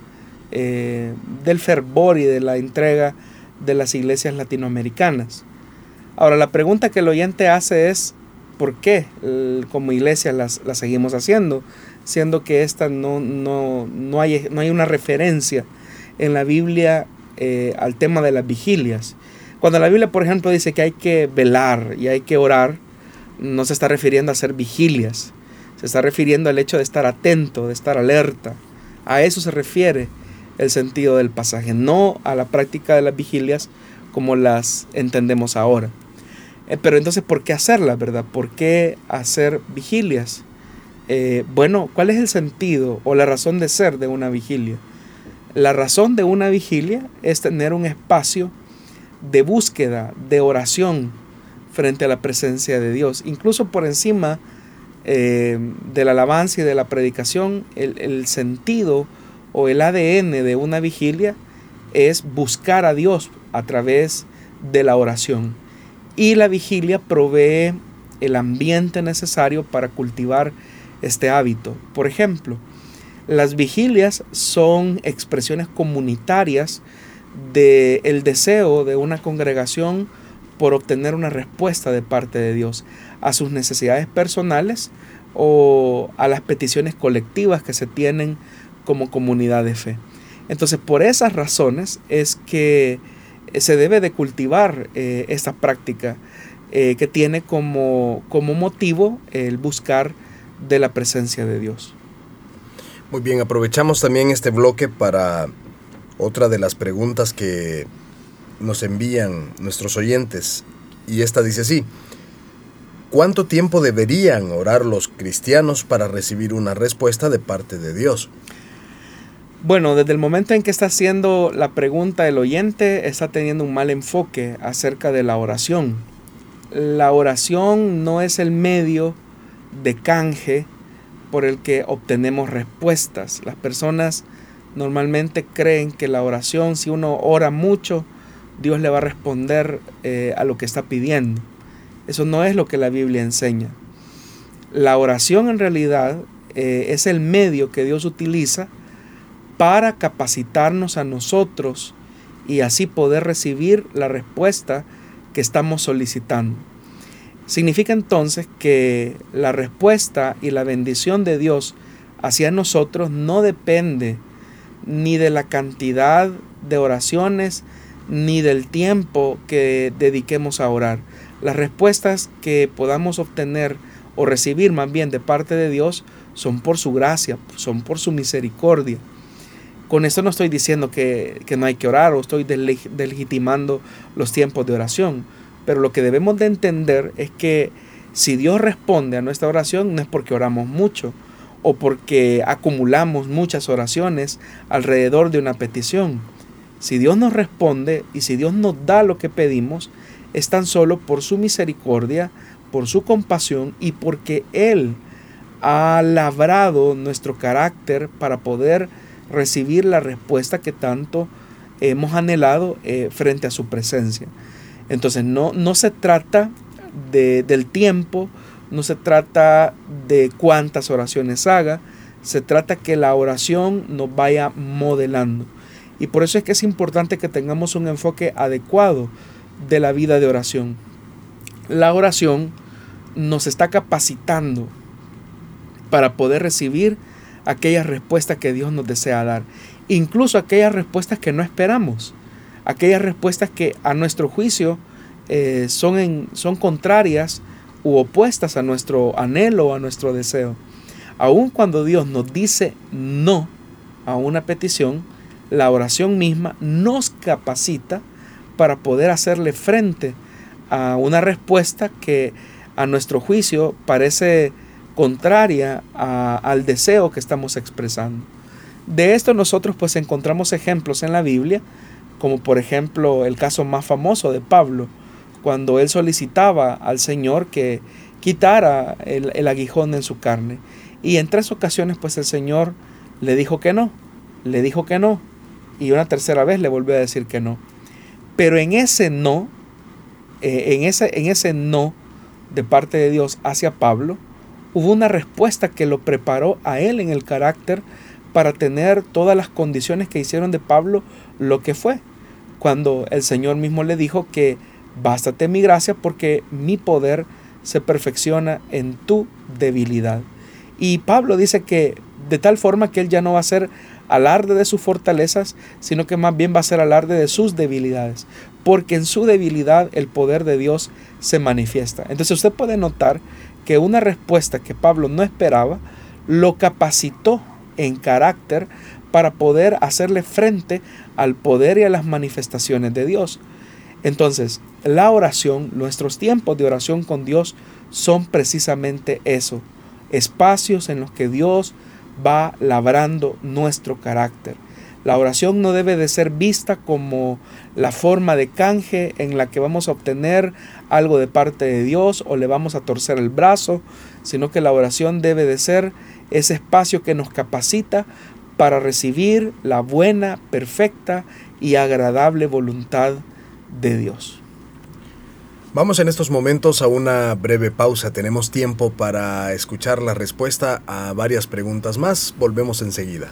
eh, del fervor y de la entrega de las iglesias latinoamericanas. Ahora, la pregunta que el oyente hace es, ¿por qué como iglesia las, seguimos haciendo? Siendo que esta no, no, no, hay, no hay una referencia en la Biblia eh, al tema de las vigilias. Cuando la Biblia, por ejemplo, dice que hay que velar y hay que orar, no se está refiriendo a hacer vigilias, se está refiriendo al hecho de estar atento, de estar alerta. A eso se refiere el sentido del pasaje, no a la práctica de las vigilias como las entendemos ahora. Eh, pero entonces, ¿por qué hacerlas, verdad? ¿Por qué hacer vigilias? Eh, bueno, ¿cuál es el sentido o la razón de ser de una vigilia? La razón de una vigilia es tener un espacio de búsqueda, de oración frente a la presencia de Dios, incluso por encima eh, de la alabanza y de la predicación, el, sentido o el ADN de una vigilia es buscar a Dios a través de la oración. Y la vigilia provee el ambiente necesario para cultivar este hábito. Por ejemplo, las vigilias son expresiones comunitarias de el deseo de una congregación por obtener una respuesta de parte de Dios a sus necesidades personales o a las peticiones colectivas que se tienen como comunidad de fe. Entonces, por esas razones es que se debe de cultivar eh, esta práctica eh, que tiene como, como motivo el buscar de la presencia de Dios. Muy bien, aprovechamos también este bloque para otra de las preguntas que nos envían nuestros oyentes. Y esta dice así, ¿cuánto tiempo deberían orar los cristianos para recibir una respuesta de parte de Dios? Bueno, desde el momento en que está haciendo la pregunta el oyente, está teniendo un mal enfoque acerca de la oración. La oración no es el medio de canje por el que obtenemos respuestas. Las personas normalmente creen que la oración, si uno ora mucho, Dios le va a responder eh, a lo que está pidiendo. Eso no es lo que la Biblia enseña. La oración en realidad eh, es el medio que Dios utiliza para capacitarnos a nosotros y así poder recibir la respuesta que estamos solicitando. Significa entonces que la respuesta y la bendición de Dios hacia nosotros no depende ni de la cantidad de oraciones ni del tiempo que dediquemos a orar. Las respuestas que podamos obtener o recibir más bien de parte de Dios son por su gracia, son por su misericordia. Con esto no estoy diciendo que, no hay que orar o estoy delegitimando los tiempos de oración, pero lo que debemos de entender es que si Dios responde a nuestra oración no es porque oramos mucho o porque acumulamos muchas oraciones alrededor de una petición. Si Dios nos responde y si Dios nos da lo que pedimos, es tan solo por su misericordia, por su compasión y porque Él ha labrado nuestro carácter para poder recibir la respuesta que tanto hemos anhelado eh, frente a su presencia. Entonces no, no se trata de, del tiempo, no se trata de cuántas oraciones haga, se trata que la oración nos vaya modelando. Y por eso es que es importante que tengamos un enfoque adecuado de la vida de oración. La oración nos está capacitando para poder recibir aquellas respuestas que Dios nos desea dar, incluso aquellas respuestas que no esperamos, aquellas respuestas que a nuestro juicio eh, son, son contrarias u opuestas a nuestro anhelo o a nuestro deseo. Aun cuando Dios nos dice no a una petición, la oración misma nos capacita para poder hacerle frente a una respuesta que a nuestro juicio parece contraria al deseo que estamos expresando. De esto nosotros pues encontramos ejemplos en la Biblia, como por ejemplo el caso más famoso de Pablo, cuando él solicitaba al Señor que quitara el, el aguijón en su carne. Y en tres ocasiones pues el Señor le dijo que no, le dijo que no, y una tercera vez le volvió a decir que no. Pero en ese no, eh, en, ese, en ese no de parte de Dios hacia Pablo, hubo una respuesta que lo preparó a él en el carácter para tener todas las condiciones que hicieron de Pablo lo que fue. Cuando el Señor mismo le dijo que bástate mi gracia porque mi poder se perfecciona en tu debilidad. Y Pablo dice que de tal forma que él ya no va a ser alarde de sus fortalezas, sino que más bien va a ser alarde de sus debilidades, porque en su debilidad el poder de Dios se manifiesta. Entonces usted puede notar que una respuesta que Pablo no esperaba lo capacitó en carácter para poder hacerle frente al poder y a las manifestaciones de Dios. Entonces, la oración, nuestros tiempos de oración con Dios son precisamente eso, espacios en los que Dios va labrando nuestro carácter. La oración no debe de ser vista como la forma de canje en la que vamos a obtener algo de parte de Dios o le vamos a torcer el brazo, sino que la oración debe de ser ese espacio que nos capacita para recibir la buena, perfecta y agradable voluntad de Dios. Vamos en estos momentos a una breve pausa. Tenemos tiempo para escuchar la respuesta a varias preguntas más. Volvemos enseguida.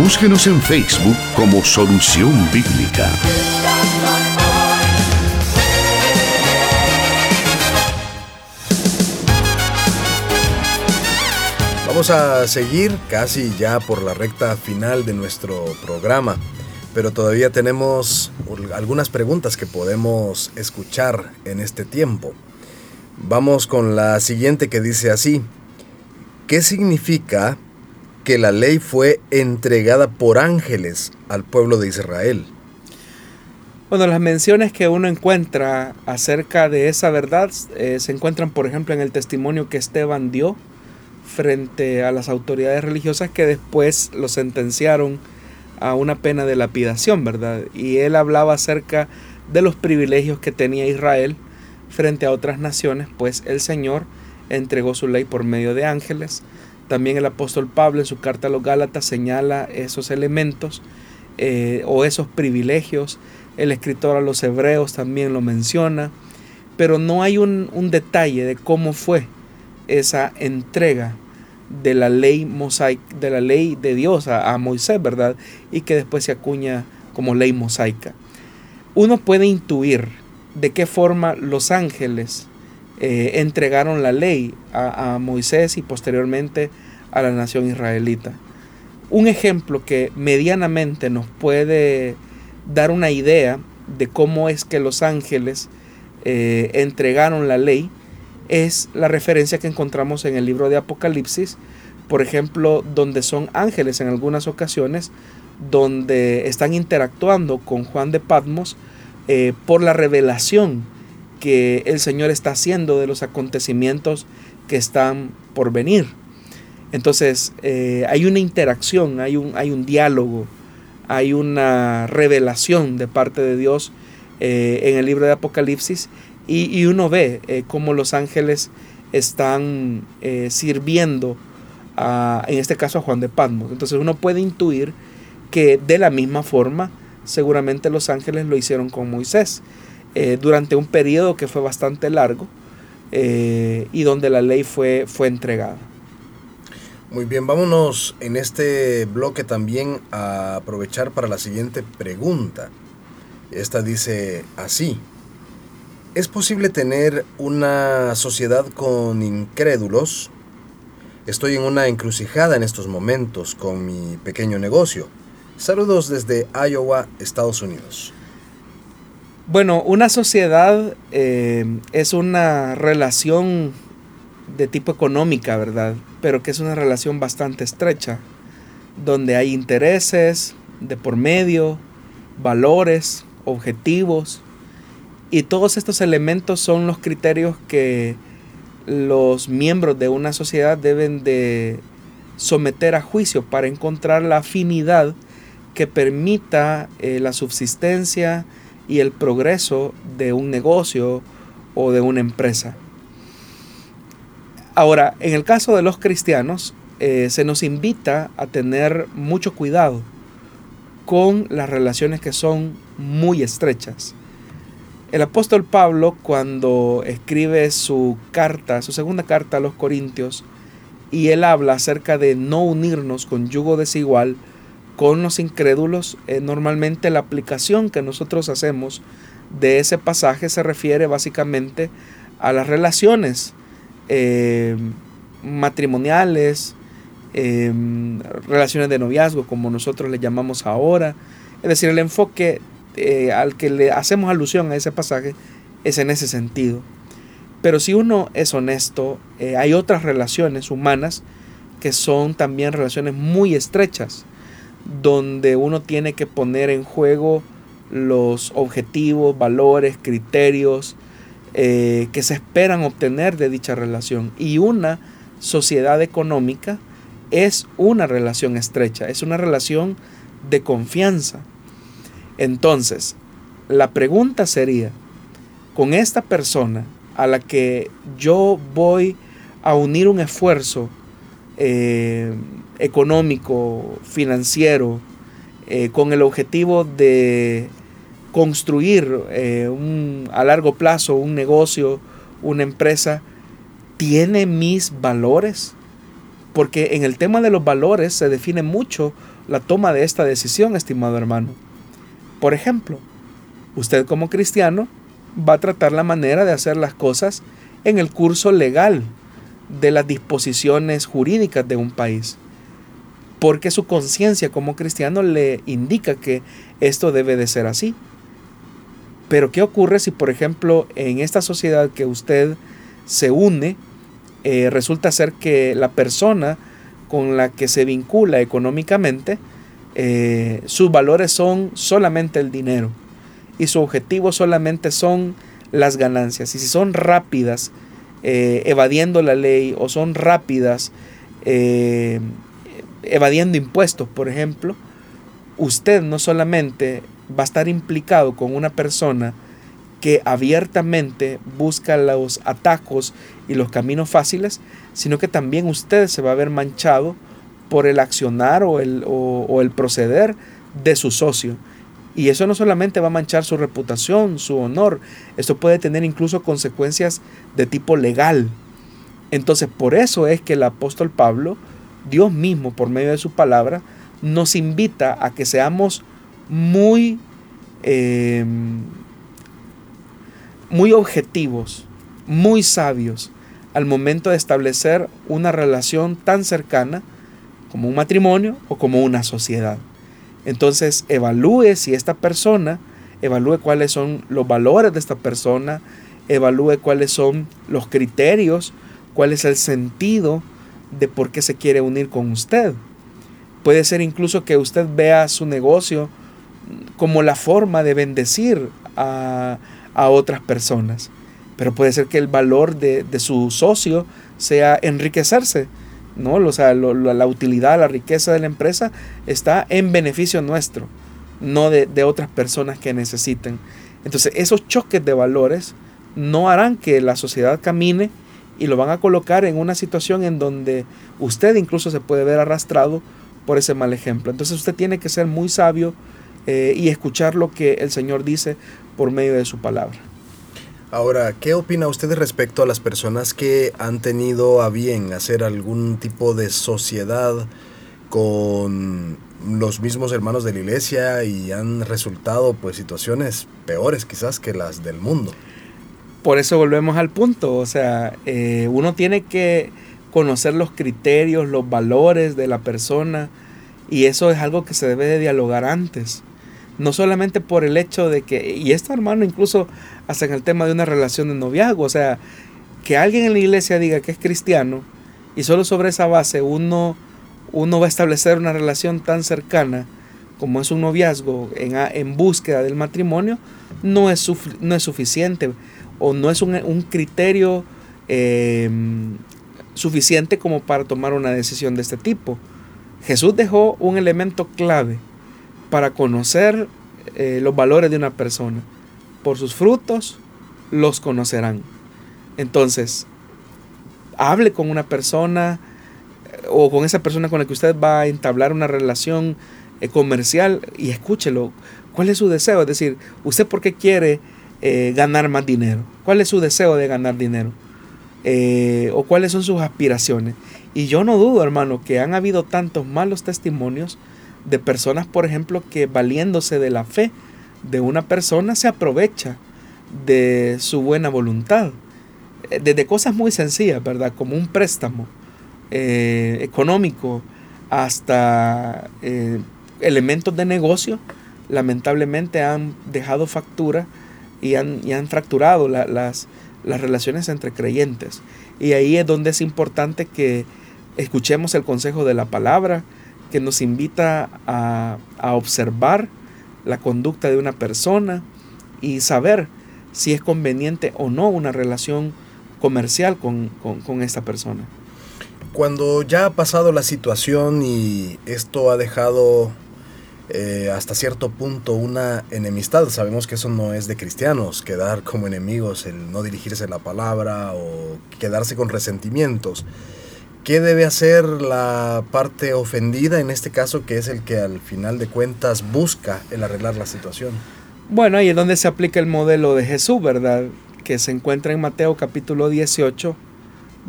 Búsquenos en Facebook como Solución Bíblica. Vamos a seguir casi ya por la recta final de nuestro programa, pero todavía tenemos algunas preguntas que podemos escuchar en este tiempo. Vamos con la siguiente que dice así, ¿qué significa que la ley fue entregada por ángeles al pueblo de Israel. Bueno, las menciones que uno encuentra acerca de esa verdad eh, se encuentran, por ejemplo, en el testimonio que Esteban dio frente a las autoridades religiosas que después lo sentenciaron a una pena de lapidación, ¿verdad? Y él hablaba acerca de los privilegios que tenía Israel frente a otras naciones, pues el Señor entregó su ley por medio de ángeles, también el apóstol Pablo en su carta a los Gálatas señala esos elementos eh, o esos privilegios. El escritor a los hebreos también lo menciona, pero no hay un, detalle de cómo fue esa entrega de la ley mosaica, de la ley de Dios a, Moisés, ¿verdad? Y que después se acuña como ley mosaica. Uno puede intuir de qué forma los ángeles eh, entregaron la ley a, Moisés y posteriormente a la nación israelita. Un ejemplo que medianamente nos puede dar una idea de cómo es que los ángeles eh, entregaron la ley es la referencia que encontramos en el libro de Apocalipsis, por ejemplo, donde son ángeles en algunas ocasiones, donde están interactuando con Juan de Patmos eh, por la revelación que el Señor está haciendo de los acontecimientos que están por venir. Entonces eh, hay una interacción, hay un, hay un diálogo, hay una revelación de parte de Dios eh, en el libro de Apocalipsis y, uno ve eh, cómo los ángeles están sirviendo a, en este caso a Juan de Patmos. Entonces uno puede intuir que de la misma forma seguramente los ángeles lo hicieron con Moisés. Eh, durante un periodo que fue bastante largo eh, y donde la ley fue, fue entregada. Muy bien, vámonos en este bloque también a aprovechar para la siguiente pregunta. Esta dice así, ¿es posible tener una sociedad con incrédulos? Estoy en una encrucijada en estos momentos con mi pequeño negocio. Saludos desde Iowa, Estados Unidos. Bueno, una sociedad eh, es una relación de tipo económica, ¿verdad? Pero que es una relación bastante estrecha, donde hay intereses de por medio, valores, objetivos, y todos estos elementos son los criterios que los miembros de una sociedad deben de someter a juicio para encontrar la afinidad que permita eh, la subsistencia, y el progreso de un negocio o de una empresa. Ahora, en el caso de los cristianos, eh, se nos invita a tener mucho cuidado con las relaciones que son muy estrechas. El apóstol Pablo, cuando escribe su carta, su segunda carta a los Corintios, y él habla acerca de no unirnos con yugo desigual, con los incrédulos, eh, normalmente la aplicación que nosotros hacemos de ese pasaje se refiere básicamente a las relaciones eh, matrimoniales, eh, relaciones de noviazgo, como nosotros le llamamos ahora. Es decir, el enfoque al que le hacemos alusión a ese pasaje es en ese sentido. Pero si uno es honesto, hay otras relaciones humanas que son también relaciones muy estrechas donde uno tiene que poner en juego los objetivos, valores, criterios eh, que se esperan obtener de dicha relación. Y una sociedad económica es una relación estrecha, es una relación de confianza. Entonces, la pregunta sería, con esta persona a la que yo voy a unir un esfuerzo eh, económico, financiero, eh, con el objetivo de construir eh, a largo plazo un negocio, una empresa, tiene mis valores. Porque en el tema de los valores se define mucho la toma de esta decisión, estimado hermano. Por ejemplo, usted como cristiano va a tratar la manera de hacer las cosas en el curso legal de las disposiciones jurídicas de un país. Porque su conciencia como cristiano le indica que esto debe de ser así. Pero ¿qué ocurre si, por ejemplo, en esta sociedad que usted se une, eh, resulta ser que la persona con la que se vincula económicamente, eh, sus valores son solamente el dinero y su objetivo solamente son las ganancias. Y si son rápidas, eh, evadiendo la ley, o son rápidas, evadiendo impuestos, por ejemplo, usted no solamente va a estar implicado con una persona que abiertamente busca los atajos y los caminos fáciles, sino que también usted se va a ver manchado por el accionar o el, o, el proceder de su socio. Y eso no solamente va a manchar su reputación, su honor, esto puede tener incluso consecuencias de tipo legal. Entonces, por eso es que el apóstol Pablo, Dios mismo, por medio de su palabra, nos invita a que seamos muy, em, muy objetivos, muy sabios al momento de establecer una relación tan cercana como un matrimonio o como una sociedad. Entonces evalúe si esta persona, evalúe cuáles son los valores de esta persona, evalúe cuáles son los criterios, cuál es el sentido de por qué se quiere unir con usted. Puede ser incluso que usted vea su negocio como la forma de bendecir a, otras personas. Pero puede ser que el valor de, su socio sea enriquecerse. ¿No? O sea, la utilidad, la riqueza de la empresa está en beneficio nuestro, no de, de otras personas que necesiten. Entonces, esos choques de valores no harán que la sociedad camine y lo van a colocar en una situación en donde usted incluso se puede ver arrastrado por ese mal ejemplo. Entonces usted tiene que ser muy sabio eh, y escuchar lo que el Señor dice por medio de su palabra. Ahora, ¿qué opina usted respecto a las personas que han tenido a bien hacer algún tipo de sociedad con los mismos hermanos de la iglesia y han resultado pues situaciones peores quizás que las del mundo? Por eso volvemos al punto, o sea, eh, uno tiene que conocer los criterios, los valores de la persona y eso es algo que se debe de dialogar antes. No solamente por el hecho de que, y esto hermano incluso hasta en el tema de una relación de noviazgo, o sea, que alguien en la iglesia diga que es cristiano y solo sobre esa base uno, uno va a establecer una relación tan cercana como es un noviazgo en, en búsqueda del matrimonio, no es, no es suficiente o no es un, criterio eh, suficiente como para tomar una decisión de este tipo. Jesús dejó un elemento clave para conocer eh, los valores de una persona. Por sus frutos los conocerán. Entonces, hable con una persona eh, o con esa persona con la que usted va a entablar una relación eh, comercial y escúchelo. ¿Cuál es su deseo? Es decir, ¿usted por qué quiere ganar más dinero? ¿Cuál es su deseo de ganar dinero? Eh, o cuáles son sus aspiraciones. Y yo no dudo, hermano, que han habido tantos malos testimonios de personas, por ejemplo, que valiéndose de la fe de una persona se aprovecha de su buena voluntad. Eh, desde cosas muy sencillas, ¿verdad? Como un préstamo eh, económico hasta elementos de negocio, lamentablemente han dejado factura y han, y han fracturado las, las relaciones entre creyentes. Y ahí es donde es importante que escuchemos el consejo de la palabra, que nos invita a, observar la conducta de una persona y saber si es conveniente o no una relación comercial con, con esta persona. Cuando ya ha pasado la situación y esto ha dejado eh, hasta cierto punto una enemistad. Sabemos que eso no es de cristianos, quedar como enemigos, el no dirigirse la palabra o quedarse con resentimientos. ¿Qué debe hacer la parte ofendida en este caso, que es el que al final de cuentas busca el arreglar la situación? Bueno, ahí es donde se aplica el modelo de Jesús, ¿verdad? Que se encuentra en Mateo capítulo 18,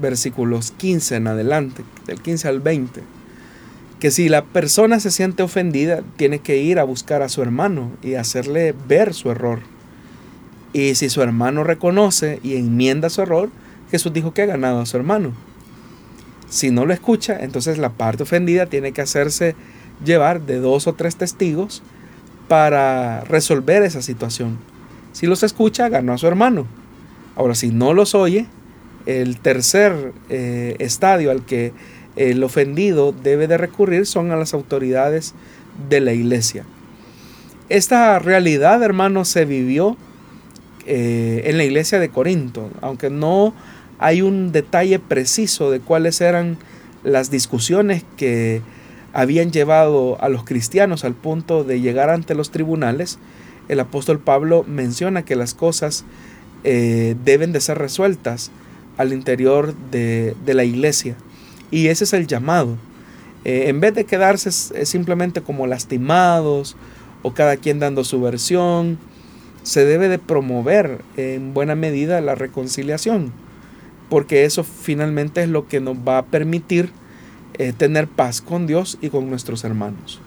versículos 15 en adelante, del 15 al 20, que si la persona se siente ofendida, tiene que ir a buscar a su hermano y hacerle ver su error. Y si su hermano reconoce y enmienda su error, Jesús dijo que ha ganado a su hermano. Si no lo escucha, entonces la parte ofendida tiene que hacerse llevar de dos o tres testigos para resolver esa situación. Si los escucha, ganó a su hermano. Ahora, si no los oye, el tercer eh, estadio al que el ofendido debe de recurrir son a las autoridades de la iglesia. Esta realidad, hermano, se vivió eh, en la iglesia de Corinto, aunque no hay un detalle preciso de cuáles eran las discusiones que habían llevado a los cristianos al punto de llegar ante los tribunales, el apóstol Pablo menciona que las cosas eh, deben de ser resueltas al interior de, la iglesia. Y ese es el llamado. Eh, en vez de quedarse simplemente como lastimados o cada quien dando su versión, se debe de promover en buena medida la reconciliación, porque eso finalmente es lo que nos va a permitir eh, tener paz con Dios y con nuestros hermanos.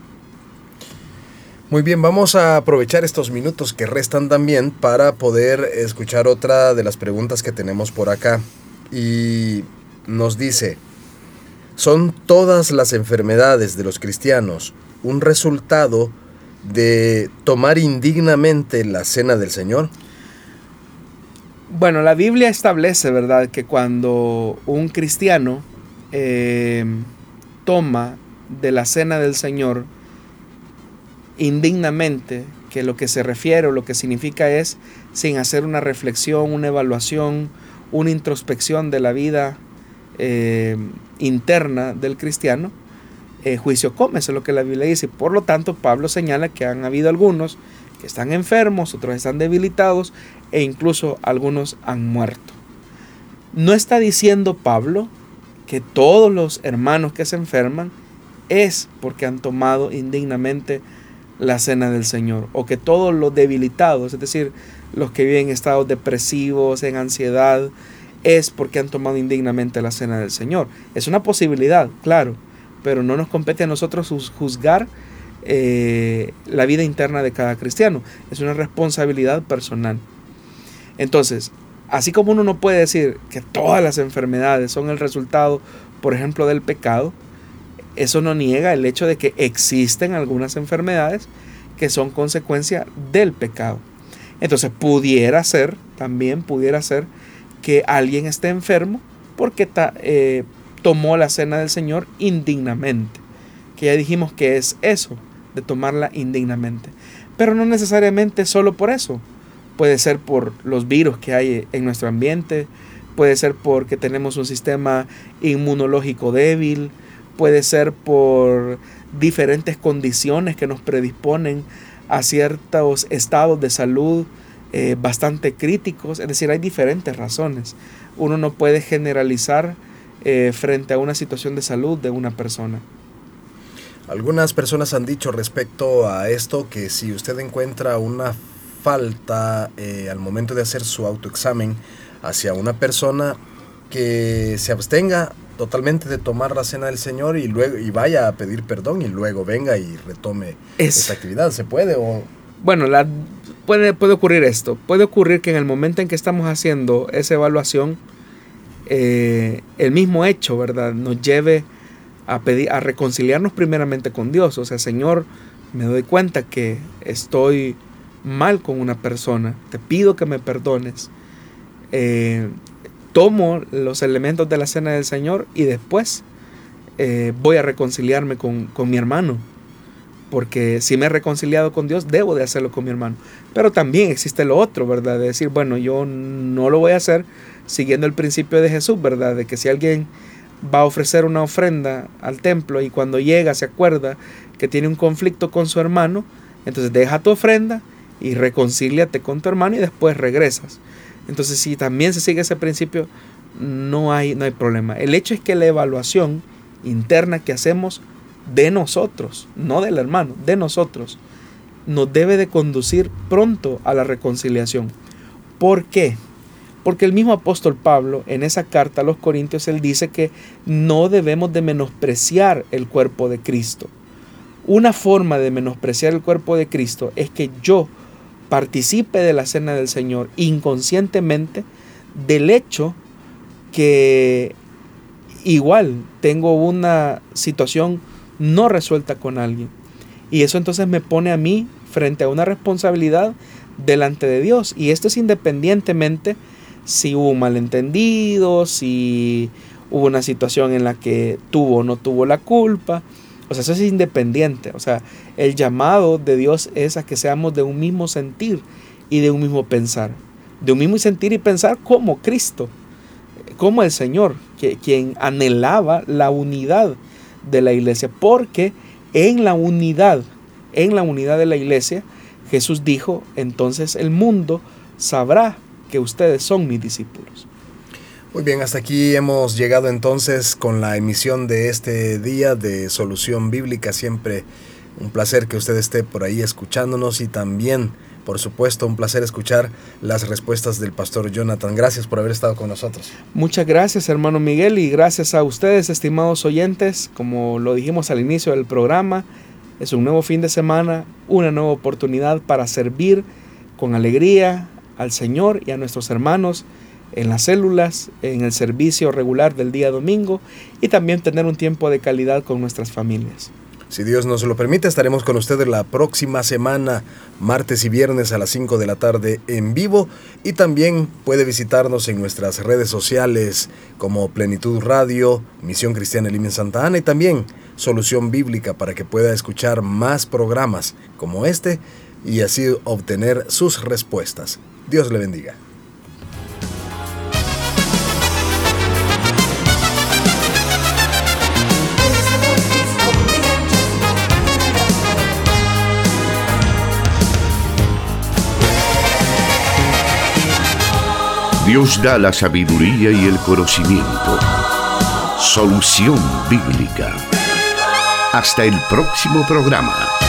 Muy bien, vamos a aprovechar estos minutos que restan también para poder escuchar otra de las preguntas que tenemos por acá. Y nos dice, ¿son todas las enfermedades de los cristianos un resultado de tomar indignamente la cena del Señor? Bueno, la Biblia establece, ¿verdad?, que cuando un cristiano eh, toma de la cena del Señor indignamente, que lo que se refiere o lo que significa es sin hacer una reflexión, una evaluación, una introspección de la vida eh, interna del cristiano, eh, juicio come, eso es lo que la Biblia dice. Por lo tanto, Pablo señala que han habido algunos están enfermos, otros están debilitados e incluso algunos han muerto. No está diciendo Pablo que todos los hermanos que se enferman es porque han tomado indignamente la cena del Señor, o que todos los debilitados, es decir, los que viven en estados depresivos, en ansiedad, es porque han tomado indignamente la cena del Señor. Es una posibilidad, claro, pero no nos compete a nosotros juzgar eh, la vida interna de cada cristiano. Es una responsabilidad personal. Entonces, Así como uno no puede decir que todas las enfermedades son el resultado, por ejemplo, del pecado, eso no niega el hecho de que existen algunas enfermedades que son consecuencia del pecado. Entonces pudiera ser, también pudiera ser, que alguien esté enfermo porque eh, tomó la cena del Señor indignamente. Que ya dijimos que es eso, de tomarla indignamente. Pero no necesariamente solo por eso. Puede ser por los virus que hay en nuestro ambiente, puede ser porque tenemos un sistema inmunológico débil, puede ser por diferentes condiciones que nos predisponen a ciertos estados de salud eh, bastante críticos. Es decir, hay diferentes razones. Uno no puede generalizar eh, frente a una situación de salud de una persona. Algunas personas han dicho respecto a esto que si usted encuentra una falta eh, al momento de hacer su autoexamen hacia una persona que se abstenga totalmente de tomar la cena del Señor y luego y vaya a pedir perdón y luego venga y retome esa actividad. ¿Se puede o...? Bueno, la, puede, puede ocurrir esto. Puede ocurrir que en el momento en que estamos haciendo esa evaluación, eh, el mismo hecho, ¿verdad? Nos lleve a, pedir, a reconciliarnos primeramente con Dios. O sea, Señor, me doy cuenta que estoy mal con una persona, te pido que me perdones. Eh, tomo los elementos de la cena del Señor y después eh, voy a reconciliarme con, mi hermano. Porque si me he reconciliado con Dios, debo de hacerlo con mi hermano. Pero también existe lo otro, ¿verdad? De decir, bueno, yo no lo voy a hacer siguiendo el principio de Jesús, ¿verdad? De que si alguien va a ofrecer una ofrenda al templo y cuando llega se acuerda que tiene un conflicto con su hermano, entonces deja tu ofrenda y reconcíliate con tu hermano y después regresas. Entonces, si también se sigue ese principio, no hay, no hay problema. El hecho es que la evaluación interna que hacemos de nosotros, no del hermano, de nosotros, nos debe de conducir pronto a la reconciliación. ¿Por qué? Porque el mismo apóstol Pablo, en esa carta a los Corintios, él dice que no debemos de menospreciar el cuerpo de Cristo. Una forma de menospreciar el cuerpo de Cristo es que yo participe de la cena del Señor inconscientemente del hecho que igual tengo una situación no resuelta con alguien. Y eso entonces me pone a mí frente a una responsabilidad delante de Dios. Y esto es independientemente si hubo un malentendido, si hubo una situación en la que tuvo o no tuvo la culpa. O sea, eso es independiente. O sea, el llamado de Dios es a que seamos de un mismo sentir y de un mismo pensar. De un mismo sentir y pensar como Cristo, como el Señor, que, quien anhelaba la unidad de la iglesia. Porque en la unidad, en la unidad de la iglesia, Jesús dijo, entonces el mundo sabrá que ustedes son mis discípulos. Muy bien, hasta aquí hemos llegado entonces con la emisión de este día de Solución Bíblica. Siempre un placer que usted esté por ahí escuchándonos y también, por supuesto, un placer escuchar las respuestas del pastor Jonathan. Gracias por haber estado con nosotros. Muchas gracias, hermano Miguel, y gracias a ustedes, estimados oyentes. Como lo dijimos al inicio del programa, es un nuevo fin de semana, una nueva oportunidad para servir con alegría, al Señor y a nuestros hermanos en las células, en el servicio regular del día domingo y también tener un tiempo de calidad con nuestras familias. Si Dios nos lo permite, estaremos con ustedes la próxima semana, martes y viernes a las 5 de la tarde en vivo. Y también puede visitarnos en nuestras redes sociales como Plenitud Radio, Misión Cristiana Elim en Santa Ana y también Solución Bíblica para que pueda escuchar más programas como este y así obtener sus respuestas. Dios le bendiga. Dios da la sabiduría y el conocimiento. Solución bíblica. Hasta el próximo programa.